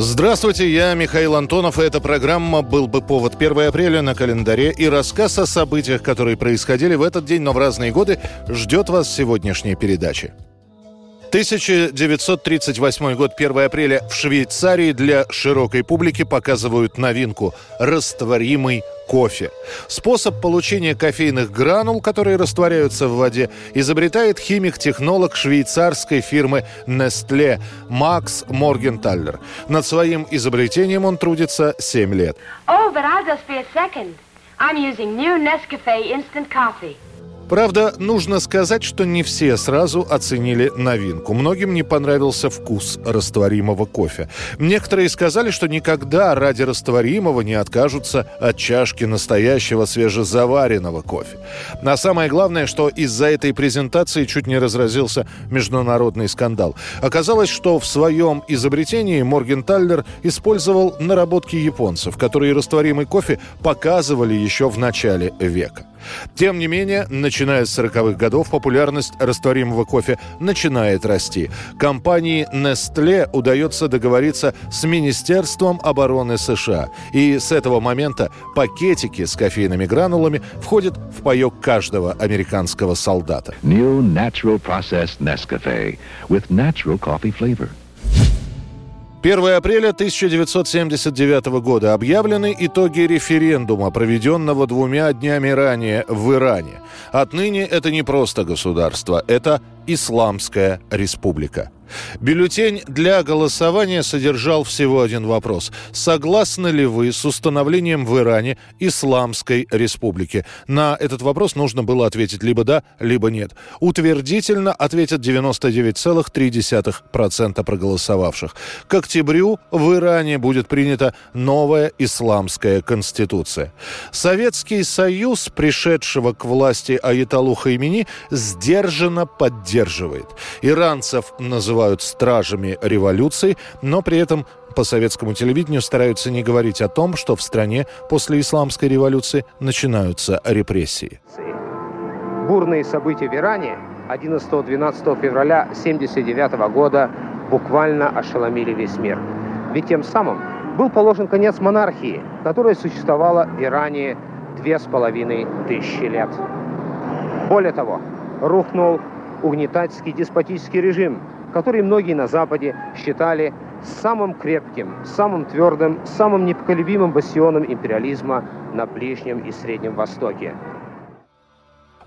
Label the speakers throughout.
Speaker 1: Здравствуйте, я Михаил Антонов, и эта программа «Был бы повод» 1 апреля на календаре и рассказ о событиях, которые происходили в этот день, но в разные годы, ждет вас сегодняшней передачи. 1938 год, 1 апреля. В Швейцарии для широкой публики показывают новинку – растворимый кофе. Способ получения кофейных гранул, которые растворяются в воде, изобретает химик-технолог швейцарской фирмы Nestle Макс Моргенталлер. Над своим изобретением он трудится 7 лет.
Speaker 2: Oh, but I'll just be a second. I'm using new Nescafe instant coffee.
Speaker 1: Правда, нужно сказать, что не все сразу оценили новинку. Многим не понравился вкус растворимого кофе. Некоторые сказали, что никогда ради растворимого не откажутся от чашки настоящего свежезаваренного кофе. А самое главное, что из-за этой презентации чуть не разразился международный скандал. Оказалось, что в своем изобретении Моргенталлер использовал наработки японцев, которые растворимый кофе показывали еще в начале века. Тем не менее, начиная с 40-х годов популярность растворимого кофе начинает расти. Компании Nestle удается договориться с Министерством обороны США. И с этого момента пакетики с кофейными гранулами входят в паек каждого американского солдата.
Speaker 3: New natural processed Nescafe with natural coffee flavor.
Speaker 1: 1 апреля 1979 года объявлены итоги референдума, проведенного двумя днями ранее в Иране. Отныне это не просто государство, это Исламская республика. Бюллетень для голосования содержал всего один вопрос. Согласны ли вы с установлением в Иране Исламской республики? На этот вопрос нужно было ответить либо да, либо нет. Утвердительно ответят 99,3% проголосовавших. К октябрю в Иране будет принята новая исламская конституция. Советский Союз, пришедшего к власти Аятолу Хаймини, сдержанно поддерживает. Иранцев называют называют стражами революции, но при этом по советскому телевидению стараются не говорить о том, что в стране после исламской революции начинаются репрессии.
Speaker 4: Бурные события в Иране 11-12 февраля 1979 года буквально ошеломили весь мир. Ведь тем самым был положен конец монархии, которая существовала в Иране две с половиной тысячи лет. Более того, рухнул угнетательский деспотический режим, который многие на Западе считали самым крепким, самым твердым, самым непоколебимым бастионом империализма на Ближнем и Среднем Востоке.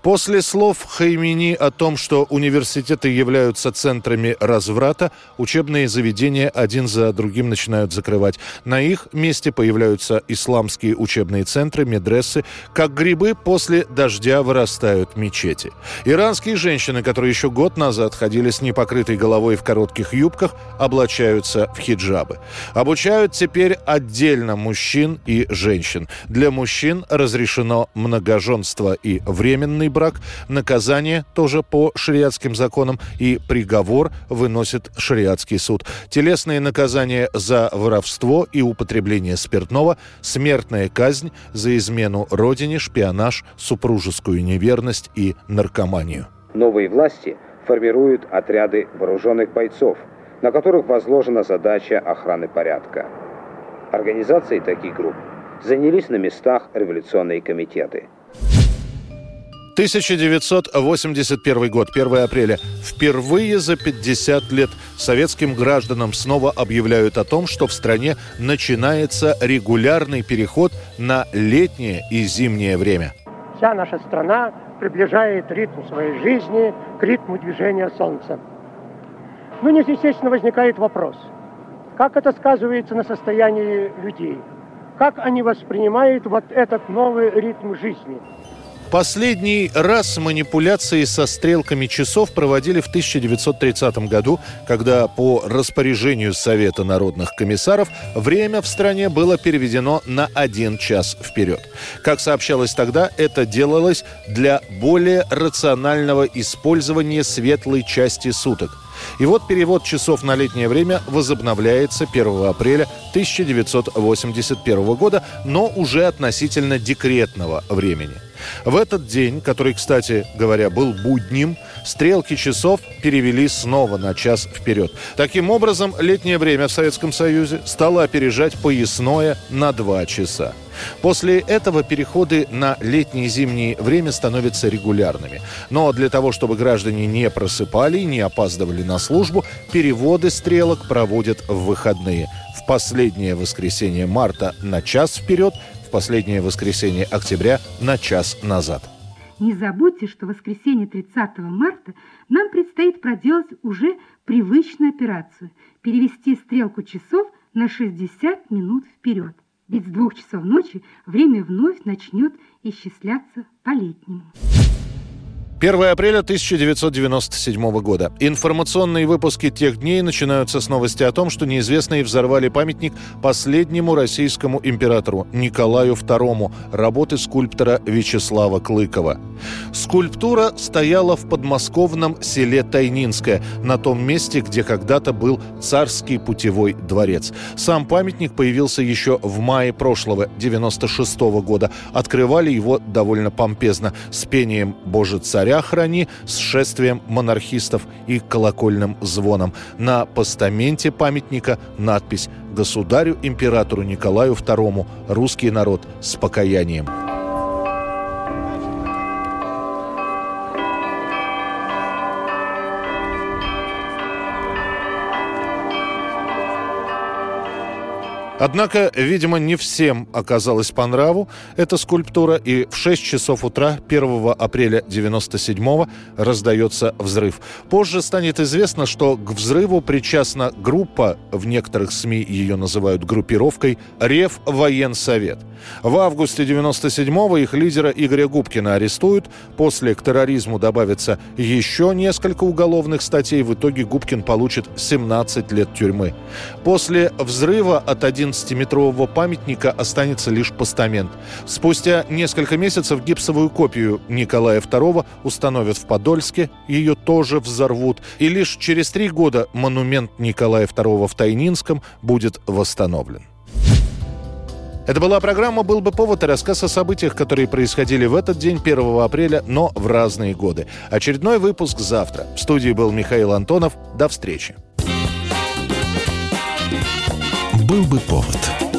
Speaker 1: После слов Хаймини о том, что университеты являются центрами разврата, учебные заведения один за другим начинают закрывать. На их месте появляются исламские учебные центры, медрессы. Как грибы после дождя вырастают мечети. Иранские женщины, которые еще год назад ходили с непокрытой головой в коротких юбках, облачаются в хиджабы. Обучают теперь отдельно мужчин и женщин. Для мужчин разрешено многоженство и временный брак, наказание тоже по шариатским законам и приговор выносит шариатский суд. Телесные наказания за воровство и употребление спиртного, смертная казнь за измену родине, шпионаж, супружескую неверность и наркоманию.
Speaker 4: Новые власти формируют отряды вооруженных бойцов, на которых возложена задача охраны порядка. Организацией таких групп занялись на местах революционные комитеты.
Speaker 1: 1981 год, 1 апреля. Впервые за 50 лет советским гражданам снова объявляют о том, что в стране начинается регулярный переход на летнее и зимнее время.
Speaker 5: Вся наша страна приближает ритм своей жизни к ритму движения Солнца. Ну, здесь, естественно, возникает вопрос. Как это сказывается на состоянии людей? Как они воспринимают вот этот новый ритм жизни?
Speaker 1: Последний раз манипуляции со стрелками часов проводили в 1930 году, когда по распоряжению Совета народных комиссаров время в стране было переведено на один час вперед. Как сообщалось тогда, это делалось для более рационального использования светлой части суток. И вот перевод часов на летнее время возобновляется 1 апреля 1981 года, но уже относительно декретного времени. В этот день, который, кстати говоря, был будним, стрелки часов перевели снова на час вперед. Таким образом, летнее время в Советском Союзе стало опережать поясное на два часа. После этого переходы на летнее и зимнее время становятся регулярными. Но для того, чтобы граждане не просыпали и не опаздывали на службу, переводы стрелок проводят в выходные. В последнее воскресенье марта на час вперед – последнее воскресенье октября на час назад.
Speaker 6: Не забудьте, что воскресенье 30 марта нам предстоит проделать уже привычную операцию – перевести стрелку часов на 60 минут вперед. Ведь с двух часов ночи время вновь начнет исчисляться по-летнему.
Speaker 1: 1 апреля 1997 года. Информационные выпуски тех дней начинаются с новости о том, что неизвестные взорвали памятник последнему российскому императору Николаю II, работы скульптора Вячеслава Клыкова. Скульптура стояла в подмосковном селе Тайнинское, на том месте, где когда-то был царский путевой дворец. Сам памятник появился еще в мае прошлого, 96 -го года. Открывали его довольно помпезно, с пением «Боже царя», царя с шествием монархистов и колокольным звоном. На постаменте памятника надпись «Государю-императору Николаю II. Русский народ с покаянием». Однако, видимо, не всем оказалась по нраву эта скульптура, и в 6 часов утра 1 апреля 97-го раздается взрыв. Позже станет известно, что к взрыву причастна группа, в некоторых СМИ ее называют группировкой, Рев Военсовет. В августе 97-го их лидера Игоря Губкина арестуют. После к терроризму добавится еще несколько уголовных статей. В итоге Губкин получит 17 лет тюрьмы. После взрыва от 11 11-метрового памятника останется лишь постамент. Спустя несколько месяцев гипсовую копию Николая II установят в Подольске, ее тоже взорвут, и лишь через три года монумент Николая II в Тайнинском будет восстановлен. Это была программа «Был бы повод» и рассказ о событиях, которые происходили в этот день, 1 апреля, но в разные годы. Очередной выпуск завтра. В студии был Михаил Антонов. До встречи.
Speaker 7: «Был бы повод»